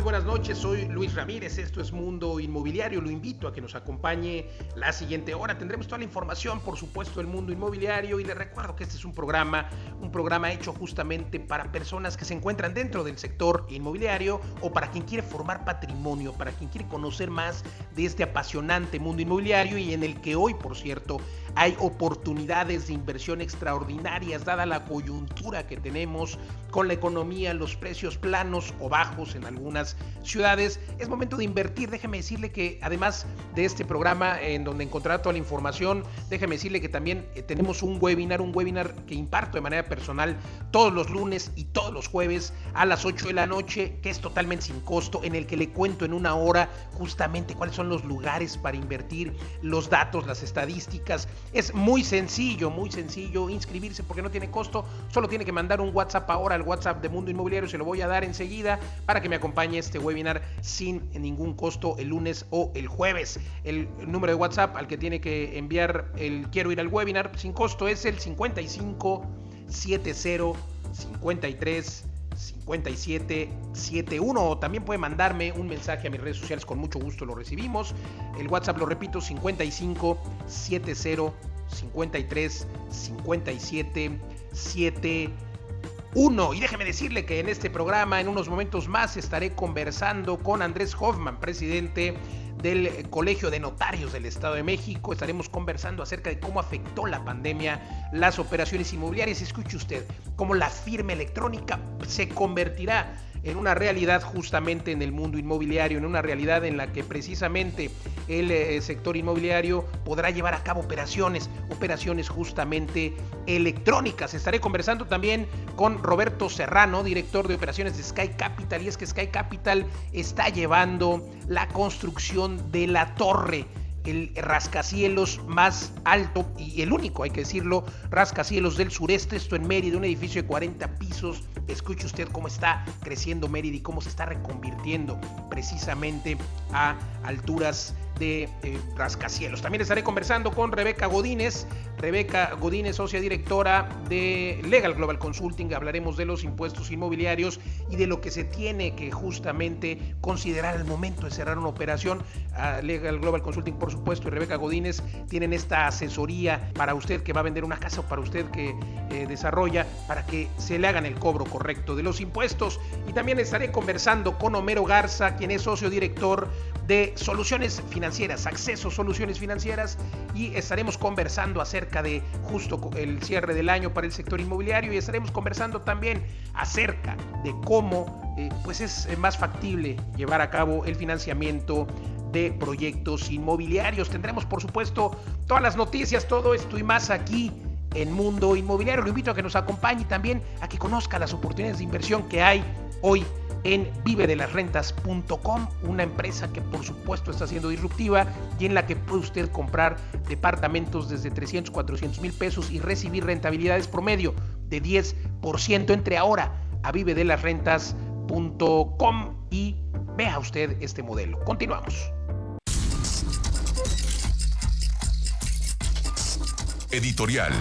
Muy buenas noches, soy Luis Ramírez, esto es Mundo Inmobiliario, lo invito a que nos acompañe la siguiente hora, tendremos toda la información, por supuesto, del mundo inmobiliario. Y le recuerdo que este es un programa, un programa hecho justamente para personas que se encuentran dentro del sector inmobiliario o para quien quiere formar patrimonio, para quien quiere conocer más de este apasionante mundo inmobiliario y en el que hoy, por cierto, hay oportunidades de inversión extraordinarias dada la coyuntura que tenemos con la economía, los precios planos o bajos en algunas ciudades. Es momento de invertir. Déjeme decirle que además de este programa en donde encontrará toda la información, déjeme decirle que también eh, tenemos un webinar, un webinar que imparto de manera personal todos los lunes y todos los jueves a las 8 de la noche, que es totalmente sin costo, en el que le cuento en una hora justamente cuáles son los lugares para invertir, los datos, las estadísticas es muy sencillo, muy sencillo inscribirse porque no tiene costo. Solo tiene que mandar un WhatsApp ahora al WhatsApp de Mundo Inmobiliario. Se lo voy a dar enseguida para que me acompañe este webinar sin ningún costo el lunes o el jueves. El número de WhatsApp al que tiene que enviar el quiero ir al webinar sin costo es el 55 70 53 5771 también puede mandarme un mensaje a mis redes sociales, con mucho gusto lo recibimos. El WhatsApp lo repito 55 70 53 57 71. Y déjeme decirle que en este programa en unos momentos más estaré conversando con Andrés Hoffman, presidente del Colegio de Notarios del Estado de México. Estaremos conversando acerca de cómo afectó la pandemia las operaciones inmobiliarias. Escuche usted, cómo la firma electrónica se convertirá en una realidad justamente en el mundo inmobiliario, en una realidad en la que precisamente el eh, sector inmobiliario podrá llevar a cabo operaciones, operaciones justamente electrónicas. Estaré conversando también con Roberto Serrano, director de operaciones de Sky Capital, y es que Sky Capital está llevando la construcción de la torre el rascacielos más alto y el único, hay que decirlo, rascacielos del sureste, esto en Mérida, un edificio de 40 pisos. Escuche usted cómo está creciendo Mérida y cómo se está reconvirtiendo precisamente a alturas de eh, rascacielos. También estaré conversando con Rebeca Godínez, Rebeca Godínez, socia directora de Legal Global Consulting. Hablaremos de los impuestos inmobiliarios y de lo que se tiene que justamente considerar al momento de cerrar una operación. Legal Global Consulting, por supuesto, y Rebeca Godínez tienen esta asesoría para usted que va a vender una casa o para usted que eh, desarrolla para que se le hagan el cobro correcto de los impuestos. Y también estaré conversando con Homero Garza, quien es socio director de soluciones financieras, acceso soluciones financieras y estaremos conversando acerca de justo el cierre del año para el sector inmobiliario y estaremos conversando también acerca de cómo eh, pues es más factible llevar a cabo el financiamiento de proyectos inmobiliarios. Tendremos por supuesto todas las noticias, todo esto y más aquí en Mundo Inmobiliario. Lo invito a que nos acompañe también a que conozca las oportunidades de inversión que hay hoy en vivedelasrentas.com, una empresa que por supuesto está siendo disruptiva y en la que puede usted comprar departamentos desde 300, 400 mil pesos y recibir rentabilidades promedio de 10%. Entre ahora a vivedelasrentas.com y vea usted este modelo. Continuamos. Editorial.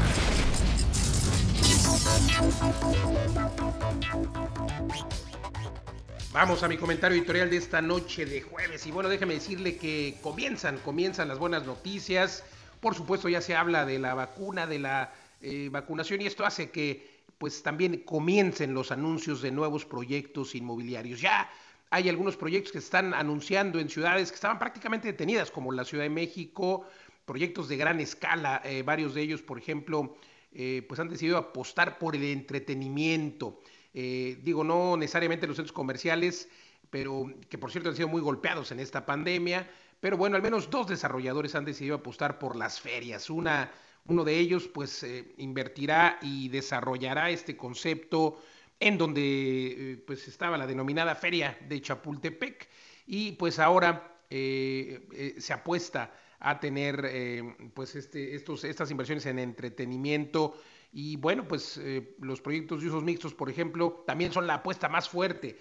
Vamos a mi comentario editorial de esta noche de jueves. Y bueno, déjeme decirle que comienzan, comienzan las buenas noticias. Por supuesto, ya se habla de la vacuna, de la eh, vacunación, y esto hace que pues también comiencen los anuncios de nuevos proyectos inmobiliarios. Ya hay algunos proyectos que están anunciando en ciudades que estaban prácticamente detenidas, como la Ciudad de México, proyectos de gran escala, eh, varios de ellos, por ejemplo, eh, pues han decidido apostar por el entretenimiento. Eh, digo, no necesariamente los centros comerciales, pero que por cierto han sido muy golpeados en esta pandemia, pero bueno, al menos dos desarrolladores han decidido apostar por las ferias. Una, uno de ellos pues eh, invertirá y desarrollará este concepto en donde eh, pues estaba la denominada feria de Chapultepec y pues ahora se apuesta a tener pues este, estos, estas inversiones en entretenimiento y bueno, pues eh, los proyectos de usos mixtos, por ejemplo, también son la apuesta más fuerte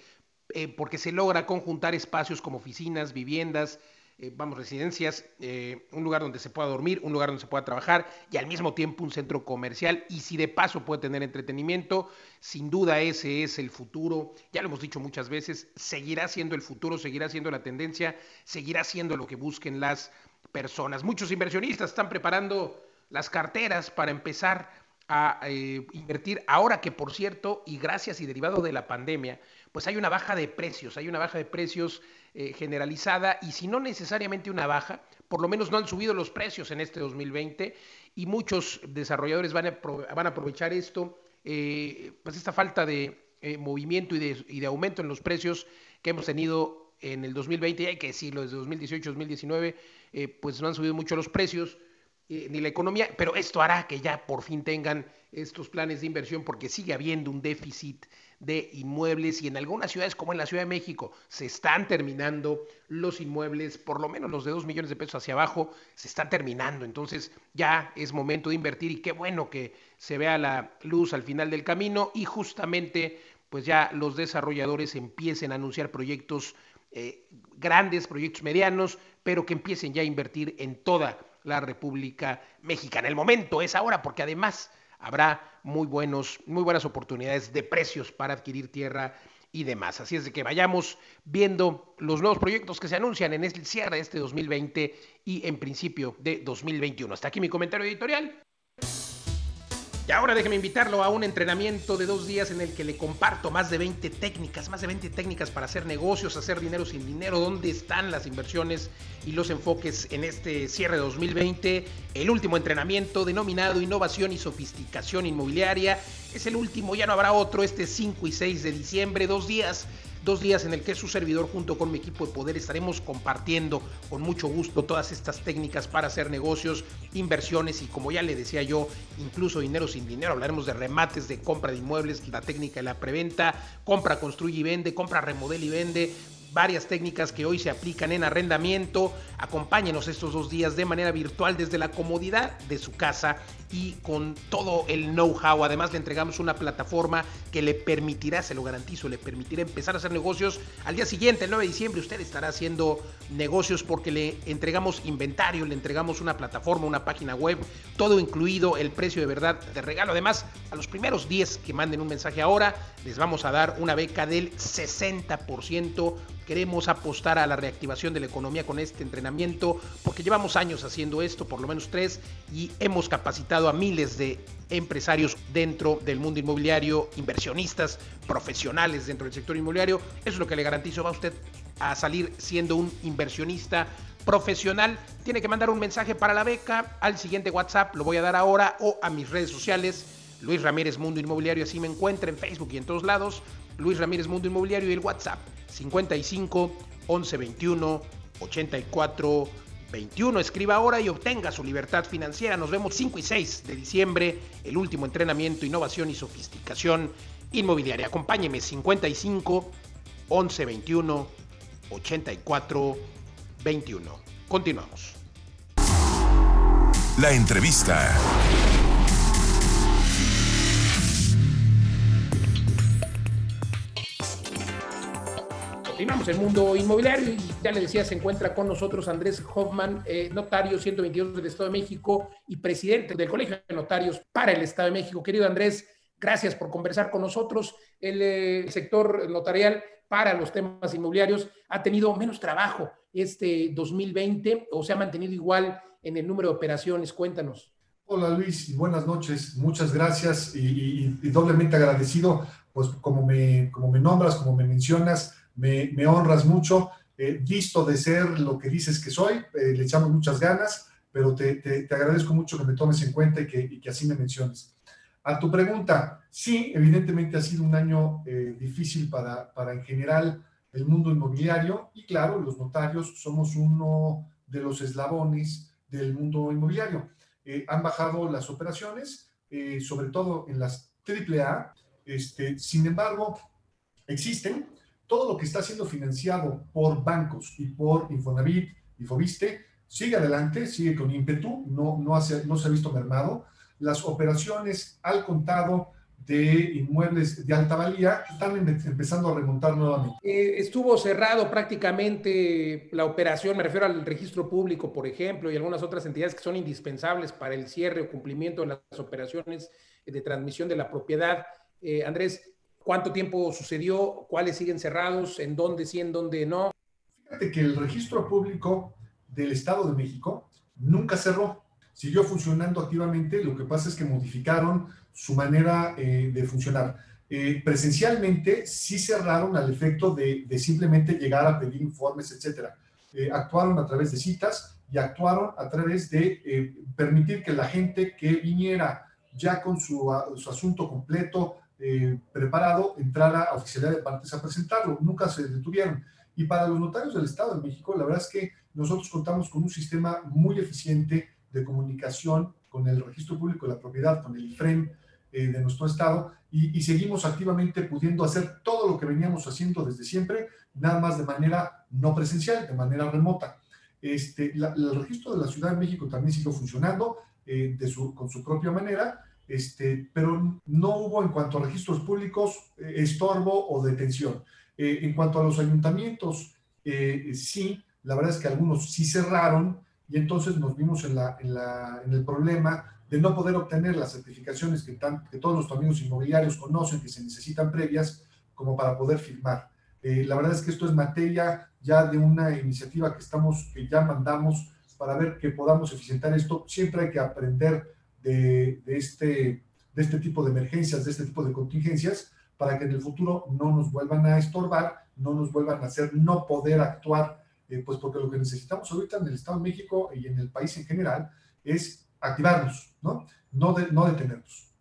eh, porque se logra conjuntar espacios como oficinas, viviendas, eh, vamos, residencias, un lugar donde se pueda dormir, un lugar donde se pueda trabajar y al mismo tiempo un centro comercial. Y si de paso puede tener entretenimiento, sin duda ese es el futuro. Ya lo hemos dicho muchas veces, seguirá siendo el futuro, seguirá siendo la tendencia, seguirá siendo lo que busquen las personas. Muchos inversionistas están preparando las carteras para empezar a eh, invertir. Ahora que por cierto y gracias y derivado de la pandemia pues hay una baja de precios hay una baja de precios eh, generalizada y si no necesariamente una baja por lo menos no han subido los precios en este 2020 y muchos desarrolladores van a, van a aprovechar esto eh, pues esta falta de movimiento y de, y de aumento en los precios que hemos tenido en el 2020 y hay que decirlo desde 2018 2019 pues no han subido mucho los precios eh, ni la economía, pero esto hará que ya por fin tengan estos planes de inversión porque sigue habiendo un déficit de inmuebles y en algunas ciudades como en la Ciudad de México se están terminando los inmuebles, por lo menos los de dos millones de pesos hacia abajo, se están terminando. Entonces ya es momento de invertir y qué bueno que se vea la luz al final del camino y justamente pues ya los desarrolladores empiecen a anunciar proyectos eh, grandes, proyectos medianos, pero que empiecen ya a invertir en toda la República Mexicana. El momento es ahora porque además habrá muy, buenos, muy buenas oportunidades de precios para adquirir tierra y demás. Así es de que vayamos viendo los nuevos proyectos que se anuncian en el cierre de este 2020 y en principio de 2021. Hasta aquí mi comentario editorial. Y ahora déjeme invitarlo a un entrenamiento de dos días en el que le comparto más de 20 técnicas, más de 20 técnicas para hacer negocios, hacer dinero sin dinero, dónde están las inversiones y los enfoques en este cierre de 2020. El último entrenamiento denominado Innovación y Sofisticación Inmobiliaria es el último, ya no habrá otro, este 5 y 6 de diciembre, dos días dos días en el que su servidor junto con mi equipo de poder estaremos compartiendo con mucho gusto todas estas técnicas para hacer negocios, inversiones y como ya le decía yo, incluso dinero sin dinero. Hablaremos de remates, de compra de inmuebles, la técnica de la preventa, compra, construye y vende, compra, remodela y vende, varias técnicas que hoy se aplican en arrendamiento. Acompáñenos estos dos días de manera virtual desde la comodidad de su casa y con todo el know-how. Además le entregamos una plataforma que le permitirá, se lo garantizo, le permitirá empezar a hacer negocios. Al día siguiente, el 9 de diciembre, usted estará haciendo negocios porque le entregamos inventario, le entregamos una plataforma, una página web, todo incluido, el precio de verdad de regalo. Además, a los primeros 10 que manden un mensaje ahora, les vamos a dar una beca del 60% Queremos apostar a la reactivación de la economía con este entrenamiento porque llevamos años haciendo esto, por lo menos tres, y hemos capacitado a miles de empresarios dentro del mundo inmobiliario, inversionistas, profesionales dentro del sector inmobiliario. Eso es lo que le garantizo, va usted a salir siendo un inversionista profesional. Tiene que mandar un mensaje para la beca al siguiente WhatsApp, lo voy a dar ahora, o a mis redes sociales. Luis Ramírez Mundo Inmobiliario, así me encuentra en Facebook y en todos lados. Luis Ramírez Mundo Inmobiliario y el WhatsApp 55 11 21 84 21. Escriba ahora y obtenga su libertad financiera. Nos vemos 5 y 6 de diciembre, el último entrenamiento, innovación y sofisticación inmobiliaria. Acompáñeme 55 11 21 84 21. Continuamos. La entrevista. Continuamos el mundo inmobiliario y ya le decía, se encuentra con nosotros Andrés Hoffman, eh, notario 122 del Estado de México y presidente del Colegio de Notarios para el Estado de México. Querido Andrés, gracias por conversar con nosotros. El, eh, sector notarial para los temas inmobiliarios ha tenido menos trabajo este 2020 o se ha mantenido igual en el número de operaciones. Cuéntanos. Hola Luis, buenas noches. Muchas gracias y, doblemente agradecido, pues como me, como me nombras, como me mencionas, me, honras mucho, eh, visto de ser lo que dices que soy, eh, le echamos muchas ganas, pero te, agradezco mucho que me tomes en cuenta y que, así me menciones. A tu pregunta, sí, evidentemente ha sido un año eh, difícil para, para en general el mundo inmobiliario y claro, los notarios somos uno de los eslabones del mundo inmobiliario. han bajado las operaciones, sobre todo en las AAA, este, sin embargo, existen todo lo que está siendo financiado por bancos y por Infonavit y Fobiste sigue adelante, sigue con ímpetu, no, no, no se ha visto mermado. Las operaciones al contado de inmuebles de alta valía están empezando a remontar nuevamente. Eh, estuvo cerrado prácticamente la operación, me refiero al registro público, por ejemplo, y algunas otras entidades que son indispensables para el cierre o cumplimiento de las operaciones de transmisión de la propiedad. Eh, Andrés, ¿cuánto tiempo sucedió? ¿Cuáles siguen cerrados? ¿En dónde sí, en dónde no? Fíjate que el registro público del Estado de México nunca cerró siguió funcionando activamente, lo que pasa es que modificaron su manera eh, de funcionar. Eh, presencialmente sí cerraron al efecto de, simplemente llegar a pedir informes, etcétera. Eh, actuaron a través de citas y actuaron a través de permitir que la gente que viniera ya con su asunto completo, preparado, entrara a oficialidad de partes a presentarlo. Nunca se detuvieron. Y para los notarios del Estado de México, la verdad es que nosotros contamos con un sistema muy eficiente de comunicación con el Registro Público de la Propiedad, con el IFREM eh, de nuestro estado, y, seguimos activamente pudiendo hacer todo lo que veníamos haciendo desde siempre, nada más de manera no presencial, de manera remota. Este, el registro de la Ciudad de México también siguió funcionando eh, de su, con su propia manera, este, pero no hubo en cuanto a registros públicos eh, estorbo o detención. en cuanto a los ayuntamientos, sí, la verdad es que algunos sí cerraron, y entonces nos vimos en, la, en, el problema de no poder obtener las certificaciones que, que, todos nuestros amigos inmobiliarios conocen, que se necesitan previas, como para poder firmar. Eh, la verdad es que esto es materia ya de una iniciativa que, estamos, que ya mandamos para ver que podamos eficientar esto. Siempre hay que aprender de, de, este, de este tipo de emergencias, de este tipo de contingencias, para que en el futuro no nos vuelvan a estorbar, no nos vuelvan a hacer no poder actuar eh, pues porque lo que necesitamos ahorita en el Estado de México y en el país en general es activarnos, ¿no? No, no detenernos.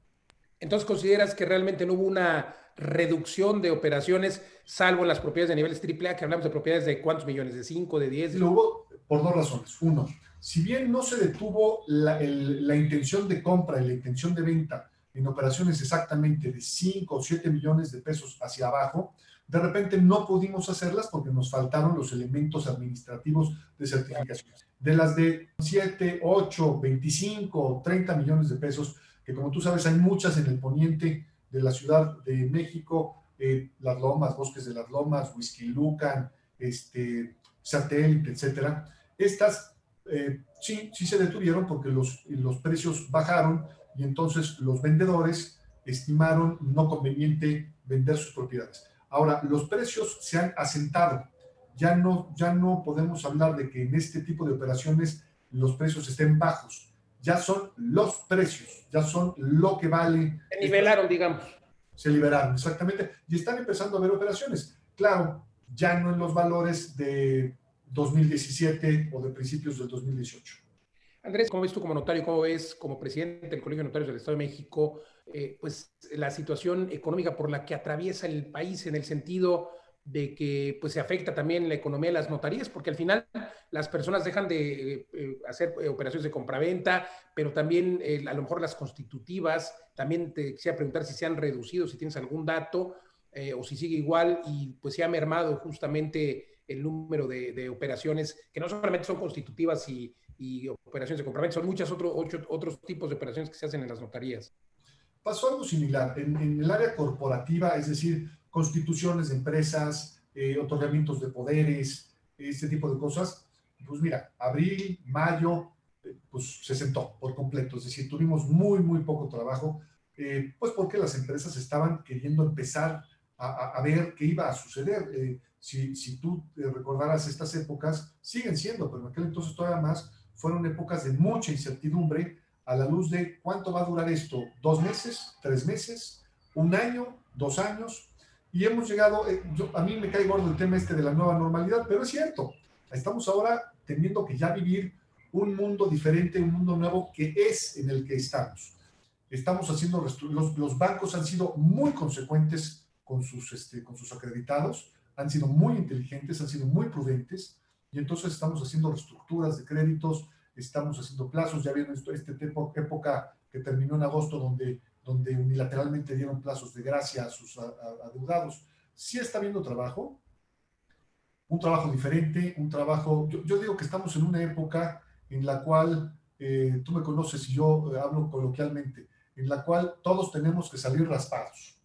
Entonces, ¿consideras que realmente no hubo una reducción de operaciones, salvo en las propiedades de niveles AAA, que hablamos de propiedades de cuántos millones, de 5, de 10? Lo hubo por dos razones. Uno, si bien no se detuvo la, la intención de compra y la intención de venta en operaciones exactamente de 5 o 7 millones de pesos hacia abajo, de repente no pudimos hacerlas porque nos faltaron los elementos administrativos de certificación. De las de 7, 8, 25, 30 millones de pesos, que como tú sabes hay muchas en el poniente de la Ciudad de México, eh, Las Lomas, Bosques de las Lomas, Whisky Lucan, este, Satélite, etcétera. Estas eh, sí, sí se detuvieron porque los, los precios bajaron y entonces los vendedores estimaron no conveniente vender sus propiedades. Ahora, los precios se han asentado. Ya no, ya no podemos hablar de que en este tipo de operaciones los precios estén bajos. Ya son los precios, ya son lo que vale. Se nivelaron, digamos. Se liberaron, exactamente. Y están empezando a haber operaciones. Claro, ya no en los valores de 2017 o de principios del 2018. Andrés, ¿cómo ves tú como notario, cómo ves como presidente del Colegio de Notarios del Estado de México, eh, pues la situación económica por la que atraviesa el país en el sentido de que pues se afecta también la economía de las notarías, porque al final las personas dejan de eh, eh, hacer operaciones de compraventa, pero también a lo mejor las constitutivas, también te quisiera preguntar si se han reducido, si tienes algún dato, o si sigue igual, y pues se ha mermado justamente el número de, operaciones que no solamente son constitutivas y operaciones de compraventa. Son muchos otro, otros tipos de operaciones que se hacen en las notarías. Pasó algo similar. En, el área corporativa, es decir, constituciones de empresas, eh, otorgamientos de poderes, este tipo de cosas, pues mira, abril, mayo, eh, pues se sentó por completo. Es decir, tuvimos muy, muy poco trabajo, eh, pues porque las empresas estaban queriendo empezar a ver qué iba a suceder. Si, si, tú recordaras estas épocas, siguen siendo, pero en aquel entonces todavía más, fueron épocas de mucha incertidumbre a la luz de cuánto va a durar esto, dos meses, tres meses, un año, dos años, y hemos llegado, eh, a mí me cae gordo el tema este de la nueva normalidad, pero es cierto, estamos ahora teniendo que ya vivir un mundo diferente, un mundo nuevo que es en el que estamos. Estamos haciendo, los, los bancos han sido muy consecuentes con sus, este, con sus acreditados, han sido muy inteligentes, han sido muy prudentes, y entonces estamos haciendo reestructuras de créditos, estamos haciendo plazos, ya vieron esto, esta época que terminó en agosto donde, donde unilateralmente dieron plazos de gracia a sus adeudados. Sí está habiendo trabajo, un trabajo diferente, un trabajo, yo, digo que estamos en una época en la cual, eh, tú me conoces y yo eh, hablo coloquialmente, en la cual todos tenemos que salir raspados,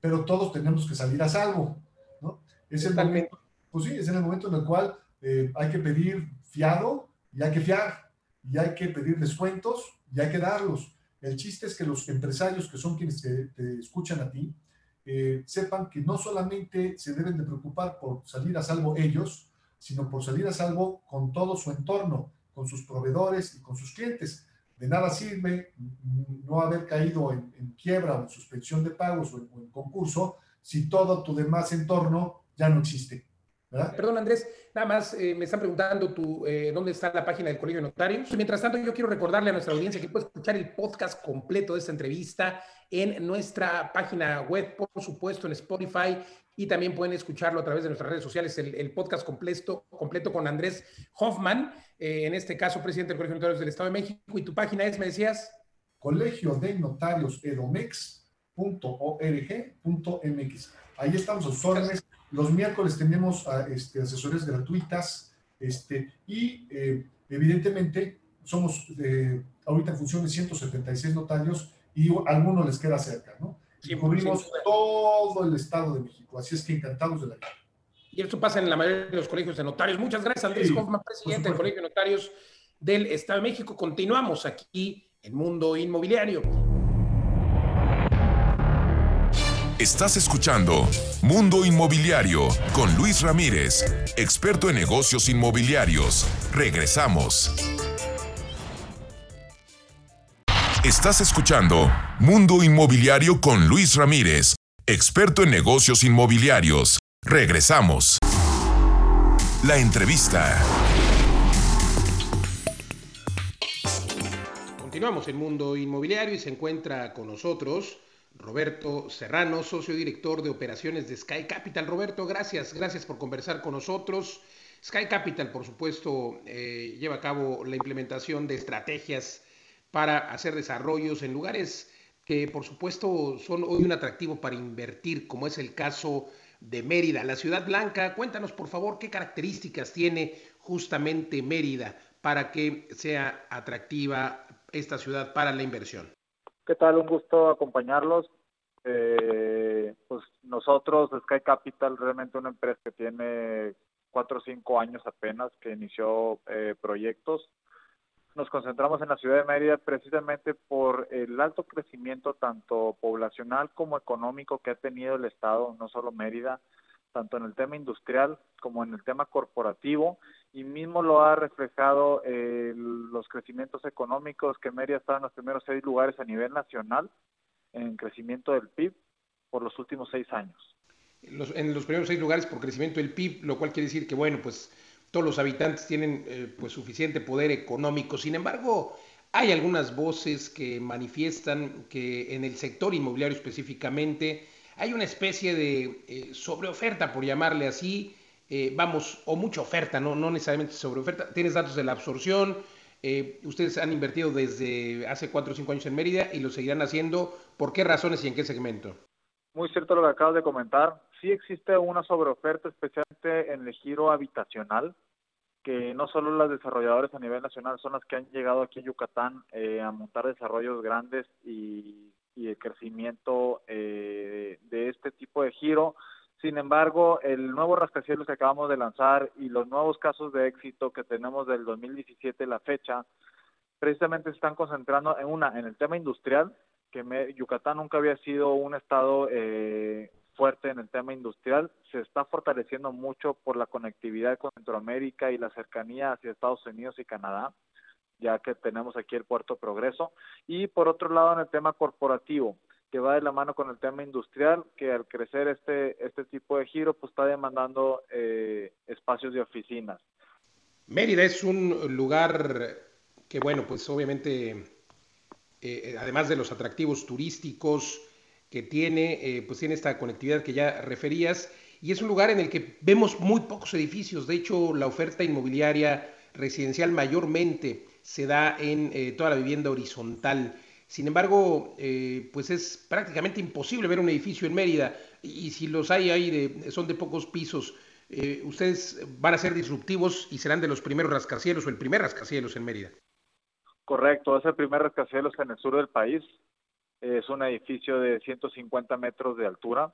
pero todos tenemos que salir a salvo. Es el momento, pues sí, es en el momento en el cual eh, hay que pedir fiado y hay que fiar, y hay que pedir descuentos y hay que darlos. El chiste es que los empresarios, que son quienes te, escuchan a ti, eh, sepan que no solamente se deben de preocupar por salir a salvo ellos, sino por salir a salvo con todo su entorno, con sus proveedores y con sus clientes. De nada sirve no haber caído en, quiebra o en suspensión de pagos o en concurso si todo tu demás entorno ya no existe. Perdón, Andrés, nada más eh, me están preguntando tú, eh, dónde está la página del Colegio de Notarios. Mientras tanto, yo quiero recordarle a nuestra audiencia que puede escuchar el podcast completo de esta entrevista en nuestra página web, por supuesto, en Spotify, y también pueden escucharlo a través de nuestras redes sociales, el, podcast completo, completo con Andrés Hoffman, eh, en este caso, presidente del Colegio de Notarios del Estado de México. ¿Y tu página es, me decías? Colegio de Notarios Edomex.org.mx. Ahí estamos sus órdenes los miércoles tenemos ah, este, asesorías gratuitas este, y eh, evidentemente somos eh, ahorita en función de 176 notarios y a algunos les queda cerca, ¿no? Y cubrimos todo el Estado de México, así es que encantados de la vida. Y esto pasa en la mayoría de los colegios de notarios. Muchas gracias, Andrés Hoffman, presidente del Colegio de Notarios del Estado de México. Continuamos aquí en Mundo Inmobiliario. Estás escuchando Mundo Inmobiliario con Luis Ramírez, experto en negocios inmobiliarios. Regresamos. Estás escuchando Mundo Inmobiliario con Luis Ramírez, experto en negocios inmobiliarios. Regresamos. La entrevista. Continuamos en Mundo Inmobiliario y se encuentra con nosotros Roberto Serrano, socio director de operaciones de Sky Capital. Roberto, gracias, gracias por conversar con nosotros. Sky Capital, por supuesto, eh, lleva a cabo la implementación de estrategias para hacer desarrollos en lugares que, por supuesto, son hoy un atractivo para invertir, como es el caso de Mérida, la ciudad blanca. Cuéntanos, por favor, qué características tiene justamente Mérida para que sea atractiva esta ciudad para la inversión. ¿Qué tal? Un gusto acompañarlos. Eh, pues nosotros, Sky Capital, realmente una empresa que tiene cuatro o cinco años apenas que inició eh, proyectos. Nos concentramos en la ciudad de Mérida precisamente por el alto crecimiento tanto poblacional como económico que ha tenido el Estado, no solo Mérida, tanto en el tema industrial como en el tema corporativo y mismo lo ha reflejado eh, los crecimientos económicos que Mérida está en los primeros seis lugares a nivel nacional en crecimiento del PIB por los últimos seis años. en los primeros seis lugares por crecimiento del PIB, lo cual quiere decir que, bueno, pues todos los habitantes tienen eh, pues suficiente poder económico. Sin embargo, hay algunas voces que manifiestan que en el sector inmobiliario específicamente hay una especie de eh, sobreoferta, por llamarle así, eh, vamos, o mucha oferta, ¿no? no necesariamente sobre oferta. Tienes datos de la absorción, eh, ustedes han invertido desde hace cuatro o cinco años en Mérida y lo seguirán haciendo. ¿Por qué razones y en qué segmento? Muy cierto lo que acabas de comentar. Sí existe una sobreoferta, especialmente en el giro habitacional, que no solo las desarrolladoras a nivel nacional son las que han llegado aquí a Yucatán eh, a montar desarrollos grandes y, y el crecimiento de este tipo de giro, sin embargo, el nuevo rascacielos que acabamos de lanzar y los nuevos casos de éxito que tenemos del 2017 la fecha, precisamente se están concentrando en una, en el tema industrial, que Yucatán nunca había sido un estado eh, fuerte en el tema industrial, se está fortaleciendo mucho por la conectividad con Centroamérica y la cercanía hacia Estados Unidos y Canadá, ya que tenemos aquí el Puerto Progreso, y por otro lado en el tema corporativo, que va de la mano con el tema industrial, que al crecer este, este tipo de giro, pues está demandando eh, espacios de oficinas. Mérida es un lugar que, bueno, pues obviamente, eh, además de los atractivos turísticos que tiene, eh, pues tiene esta conectividad que ya referías, y es un lugar en el que vemos muy pocos edificios. De hecho, la oferta inmobiliaria residencial mayormente se da en toda la vivienda horizontal. Sin embargo, eh, pues es prácticamente imposible ver un edificio en Mérida y, si los hay ahí de, son de pocos pisos. Eh, ustedes van a ser disruptivos y serán de los primeros rascacielos o el primer rascacielos en Mérida. Correcto, es el primer rascacielos en el sur del país. es un edificio de 150 metros de altura,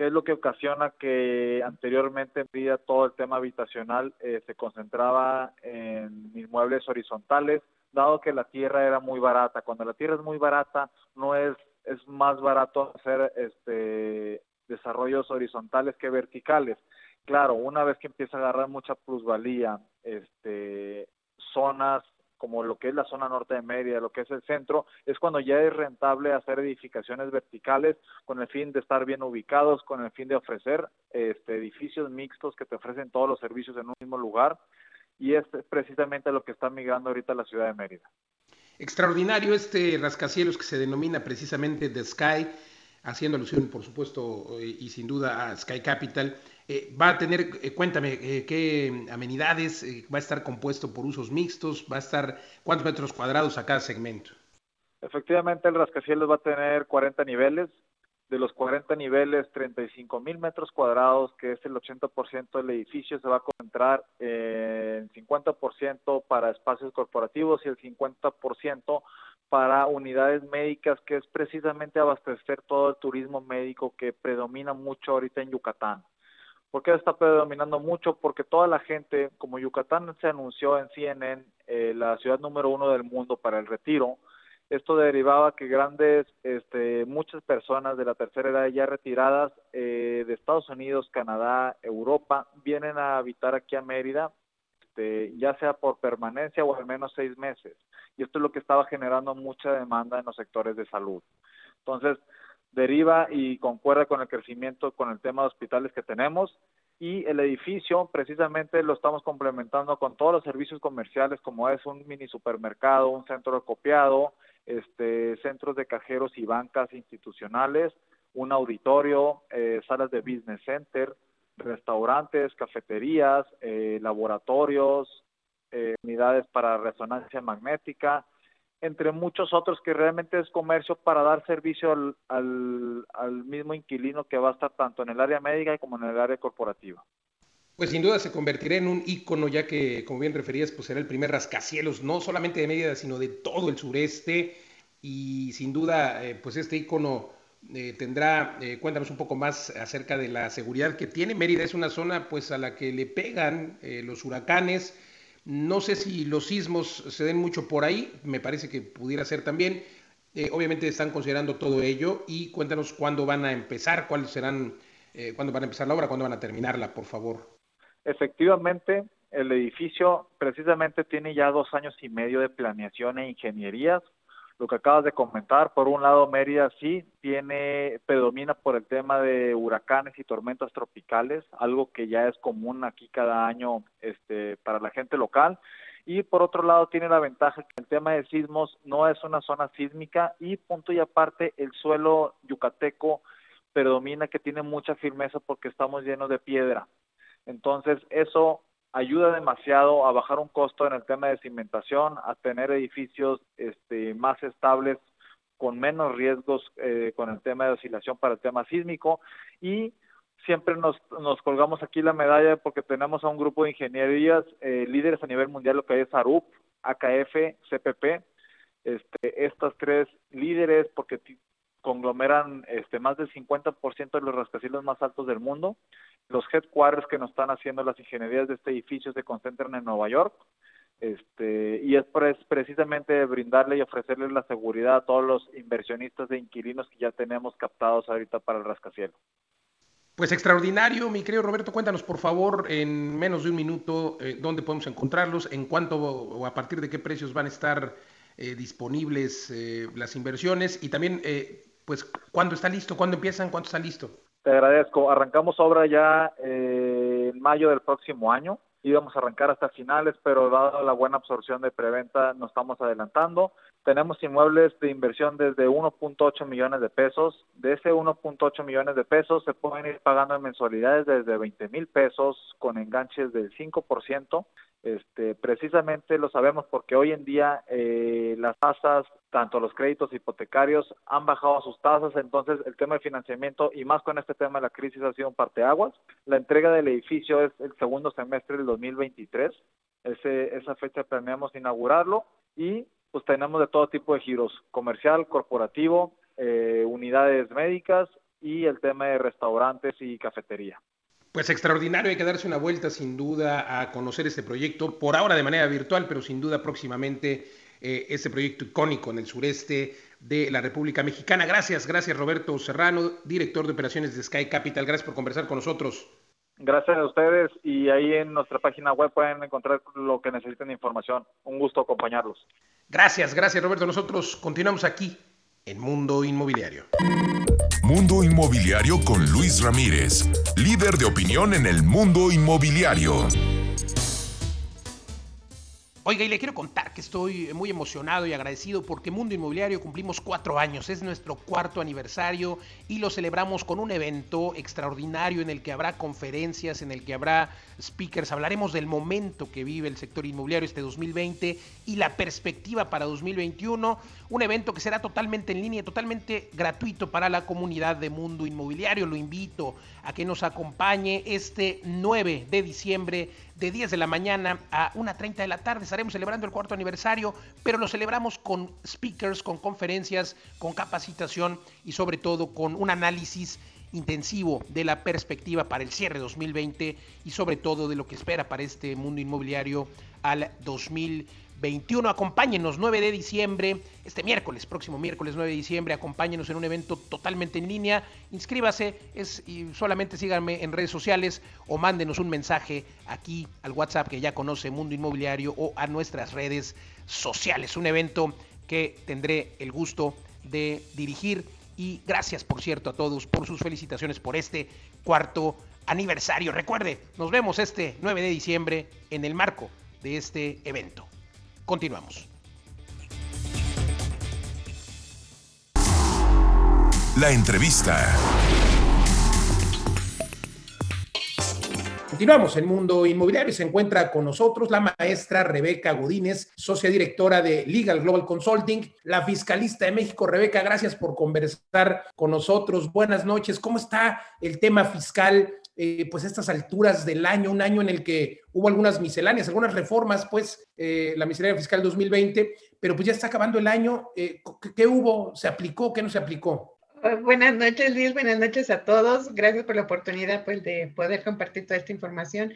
que es lo que ocasiona que anteriormente en vida todo el tema habitacional eh, se concentraba en inmuebles horizontales, dado que la tierra era muy barata. Cuando la tierra es muy barata, no es es más barato hacer este desarrollos horizontales que verticales. Claro, una vez que empieza a agarrar mucha plusvalía, este zonas como lo que es la zona norte de Mérida, lo que es el centro, es cuando ya es rentable hacer edificaciones verticales con el fin de estar bien ubicados, con el fin de ofrecer este, edificios mixtos que te ofrecen todos los servicios en un mismo lugar y es precisamente lo que está migrando ahorita la ciudad de Mérida. Extraordinario este rascacielos que se denomina precisamente The Sky, haciendo alusión, por supuesto, y sin duda a Sky Capital. Eh, va a tener, eh, cuéntame, eh, qué amenidades, va a estar compuesto por usos mixtos, va a estar, ¿cuántos metros cuadrados a cada segmento? Efectivamente, el rascacielos va a tener 40 niveles, de los 40 niveles, 35 mil metros cuadrados, que es el 80% del edificio, se va a concentrar en 50% para espacios corporativos y el 50% para unidades médicas, que es precisamente abastecer todo el turismo médico que predomina mucho ahorita en Yucatán. ¿Por qué está predominando mucho? Porque toda la gente, como Yucatán se anunció en CNN, eh, la ciudad número uno del mundo para el retiro, esto derivaba que grandes, este, muchas personas de la tercera edad ya retiradas eh, de Estados Unidos, Canadá, Europa, vienen a habitar aquí a Mérida, este, ya sea por permanencia o al menos seis meses. Y esto es lo que estaba generando mucha demanda en los sectores de salud. Entonces, deriva y concuerda con el crecimiento, con el tema de hospitales que tenemos. Y el edificio precisamente lo estamos complementando con todos los servicios comerciales como es un mini supermercado, un centro de copiado, este, centros de cajeros y bancas institucionales, un auditorio, eh, salas de business center, restaurantes, cafeterías, eh, laboratorios, eh, unidades para resonancia magnética, entre muchos otros que realmente es comercio para dar servicio al, al, al mismo inquilino que va a estar tanto en el área médica como en el área corporativa. Pues sin duda se convertirá en un ícono, ya que, como bien referías, pues será el primer rascacielos, no solamente de Mérida, sino de todo el sureste. Y sin duda, eh, pues este ícono eh, tendrá, eh, cuéntanos un poco más acerca de la seguridad que tiene. Mérida es una zona pues a la que le pegan los huracanes. No sé si los sismos se den mucho por ahí, me parece que pudiera ser también. obviamente están considerando todo ello y cuéntanos cuándo van a empezar, cuáles serán, cuándo van a empezar la obra, cuándo van a terminarla, por favor. Efectivamente, el edificio precisamente tiene ya dos años y medio de planeación e ingenierías. Lo que acabas de comentar, por un lado Mérida sí tiene, predomina por el tema de huracanes y tormentas tropicales, algo que ya es común aquí cada año este, para la gente local. Y por otro lado tiene la ventaja que el tema de sismos no es una zona sísmica y punto y aparte el suelo yucateco predomina que tiene mucha firmeza porque estamos llenos de piedra. Entonces, eso ayuda demasiado a bajar un costo en el tema de cimentación, a tener edificios este, más estables, con menos riesgos eh, con el tema de oscilación para el tema sísmico. Y siempre nos, nos colgamos aquí la medalla porque tenemos a un grupo de ingenierías eh, líderes a nivel mundial, lo que es ARUP, AKF, CPP, este, estas tres líderes porque conglomeran este, más del 50% de los rascacielos más altos del mundo. Los headquarters que nos están haciendo las ingenierías de este edificio se concentran en Nueva York. Este, y es precisamente brindarle y ofrecerle la seguridad a todos los inversionistas de inquilinos que ya tenemos captados ahorita para el rascacielos. Pues extraordinario, mi querido Roberto, cuéntanos por favor en menos de un minuto eh, dónde podemos encontrarlos, en cuánto o a partir de qué precios van a estar eh, disponibles eh, las inversiones y también pues, ¿cuándo está listo? ¿Cuándo empiezan? ¿Cuándo está listo? Te agradezco. Arrancamos obra ya eh, en mayo del próximo año. Íbamos a arrancar hasta finales, pero dada la buena absorción de preventa, nos estamos adelantando. Tenemos inmuebles de inversión desde 1.8 millones de pesos. De ese 1.8 millones de pesos se pueden ir pagando en mensualidades desde 20 mil pesos con enganches del 5%. Este, precisamente lo sabemos porque hoy en día eh, las tasas, tanto los créditos hipotecarios, han bajado sus tasas, entonces el tema de financiamiento y más con este tema de la crisis ha sido un parteaguas. La entrega del edificio es el segundo semestre del 2023, Ese, esa fecha planeamos inaugurarlo y pues tenemos de todo tipo de giros, comercial, corporativo, eh, unidades médicas y el tema de restaurantes y cafetería. Pues extraordinario, hay que darse una vuelta sin duda a conocer este proyecto, por ahora de manera virtual, pero sin duda próximamente eh, este proyecto icónico en el sureste de la República Mexicana. Gracias, gracias Roberto Serrano, director de operaciones de Sky Capital. Gracias por conversar con nosotros. Gracias a ustedes y ahí en nuestra página web pueden encontrar lo que necesiten de información. Un gusto acompañarlos. Gracias, gracias Roberto. Nosotros continuamos aquí en Mundo Inmobiliario. Mundo Inmobiliario con Luis Ramírez, líder de opinión en el mundo inmobiliario. Oiga, y le quiero contar que estoy muy emocionado y agradecido porque Mundo Inmobiliario cumplimos cuatro años, es nuestro cuarto aniversario y lo celebramos con un evento extraordinario en el que habrá conferencias, en el que habrá speakers, hablaremos del momento que vive el sector inmobiliario este 2020 y la perspectiva para 2021, un evento que será totalmente en línea, totalmente gratuito para la comunidad de Mundo Inmobiliario. Lo invito a que nos acompañe este 9 de diciembre de 10 de la mañana a 1.30 de la tarde. Estaremos celebrando el cuarto aniversario, pero lo celebramos con speakers, con conferencias, con capacitación y sobre todo con un análisis intensivo de la perspectiva para el cierre 2020 y sobre todo de lo que espera para este mundo inmobiliario al 2020 21. Acompáñenos 9 de diciembre, este miércoles, próximo miércoles 9 de diciembre, acompáñenos en un evento totalmente en línea. Inscríbase, es, y solamente síganme en redes sociales o mándenos un mensaje aquí al WhatsApp que ya conoce Mundo Inmobiliario o a nuestras redes sociales. Un evento que tendré el gusto de dirigir y gracias, por cierto, a todos por sus felicitaciones por este cuarto aniversario. Recuerde, nos vemos este 9 de diciembre en el marco de este evento. Continuamos. La entrevista. Continuamos en Mundo Inmobiliario y se encuentra con nosotros la maestra Rebeca Godínez, socia directora de Legal Global Consulting, la fiscalista de México. Rebeca, gracias por conversar con nosotros. Buenas noches. ¿Cómo está el tema fiscal eh, pues estas alturas del año, un año en el que hubo algunas misceláneas, algunas reformas, pues eh, la miscelánea fiscal 2020, pero pues ya está acabando el año. Eh, ¿Qué hubo? ¿Se aplicó? ¿Qué no se aplicó? Buenas noches, Luis. Buenas noches a todos. Gracias por la oportunidad pues, de poder compartir toda esta información.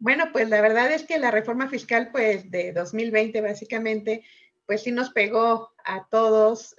Bueno, pues la verdad es que la reforma fiscal pues, de 2020 básicamente, pues sí nos pegó a todos,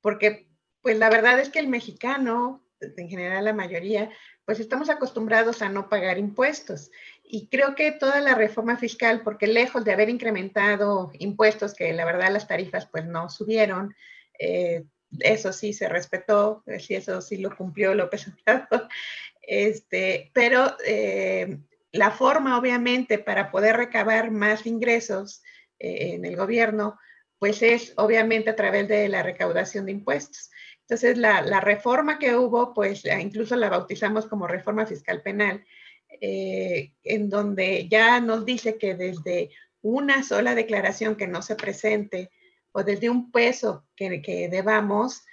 porque pues la verdad es que el mexicano, en general la mayoría, pues estamos acostumbrados a no pagar impuestos. Y creo que toda la reforma fiscal, porque lejos de haber incrementado impuestos, que la verdad las tarifas pues no subieron, eh, eso sí se respetó, eh, sí, eso sí lo cumplió López Obrador, este, pero eh, la forma obviamente para poder recabar más ingresos en el gobierno, pues es obviamente a través de la recaudación de impuestos. Entonces, la, reforma que hubo, pues incluso la bautizamos como reforma fiscal penal, eh, en donde ya nos dice que desde una sola declaración que no se presente o desde un peso que, que debamos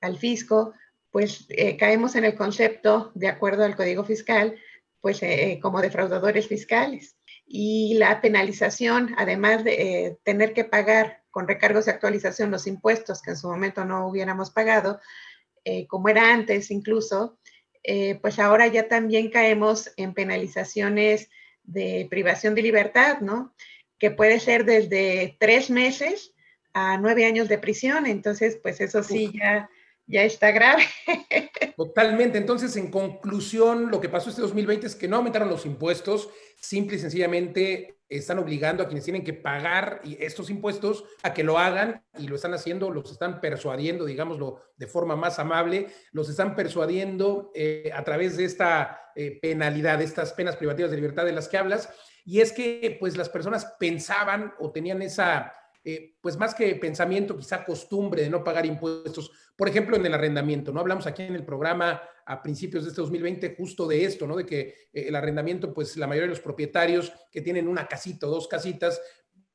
al fisco, pues eh, caemos en el concepto, de acuerdo al Código Fiscal, pues eh, como defraudadores fiscales. Y la penalización, además de tener que pagar con recargos de actualización los impuestos que en su momento no hubiéramos pagado, eh, como era antes incluso, eh, pues ahora ya también caemos en penalizaciones de privación de libertad, ¿no? Que puede ser desde tres meses a nueve años de prisión. Entonces, pues eso sí ya ya está grave. Totalmente. Entonces, en conclusión, lo que pasó este 2020 es que no aumentaron los impuestos, simple y sencillamente están obligando a quienes tienen que pagar estos impuestos a que lo hagan y lo están haciendo, los están persuadiendo, digámoslo de forma más amable, los están persuadiendo eh, a través de esta eh, penalidad, de estas penas privativas de libertad de las que hablas. Y es que pues las personas pensaban o tenían esa eh, pues más que pensamiento, quizá costumbre de no pagar impuestos. Por ejemplo, en el arrendamiento, ¿no? Hablamos aquí en el programa a principios de este 2020 justo de esto, ¿no? De que eh, el arrendamiento, pues la mayoría de los propietarios que tienen una casita o dos casitas,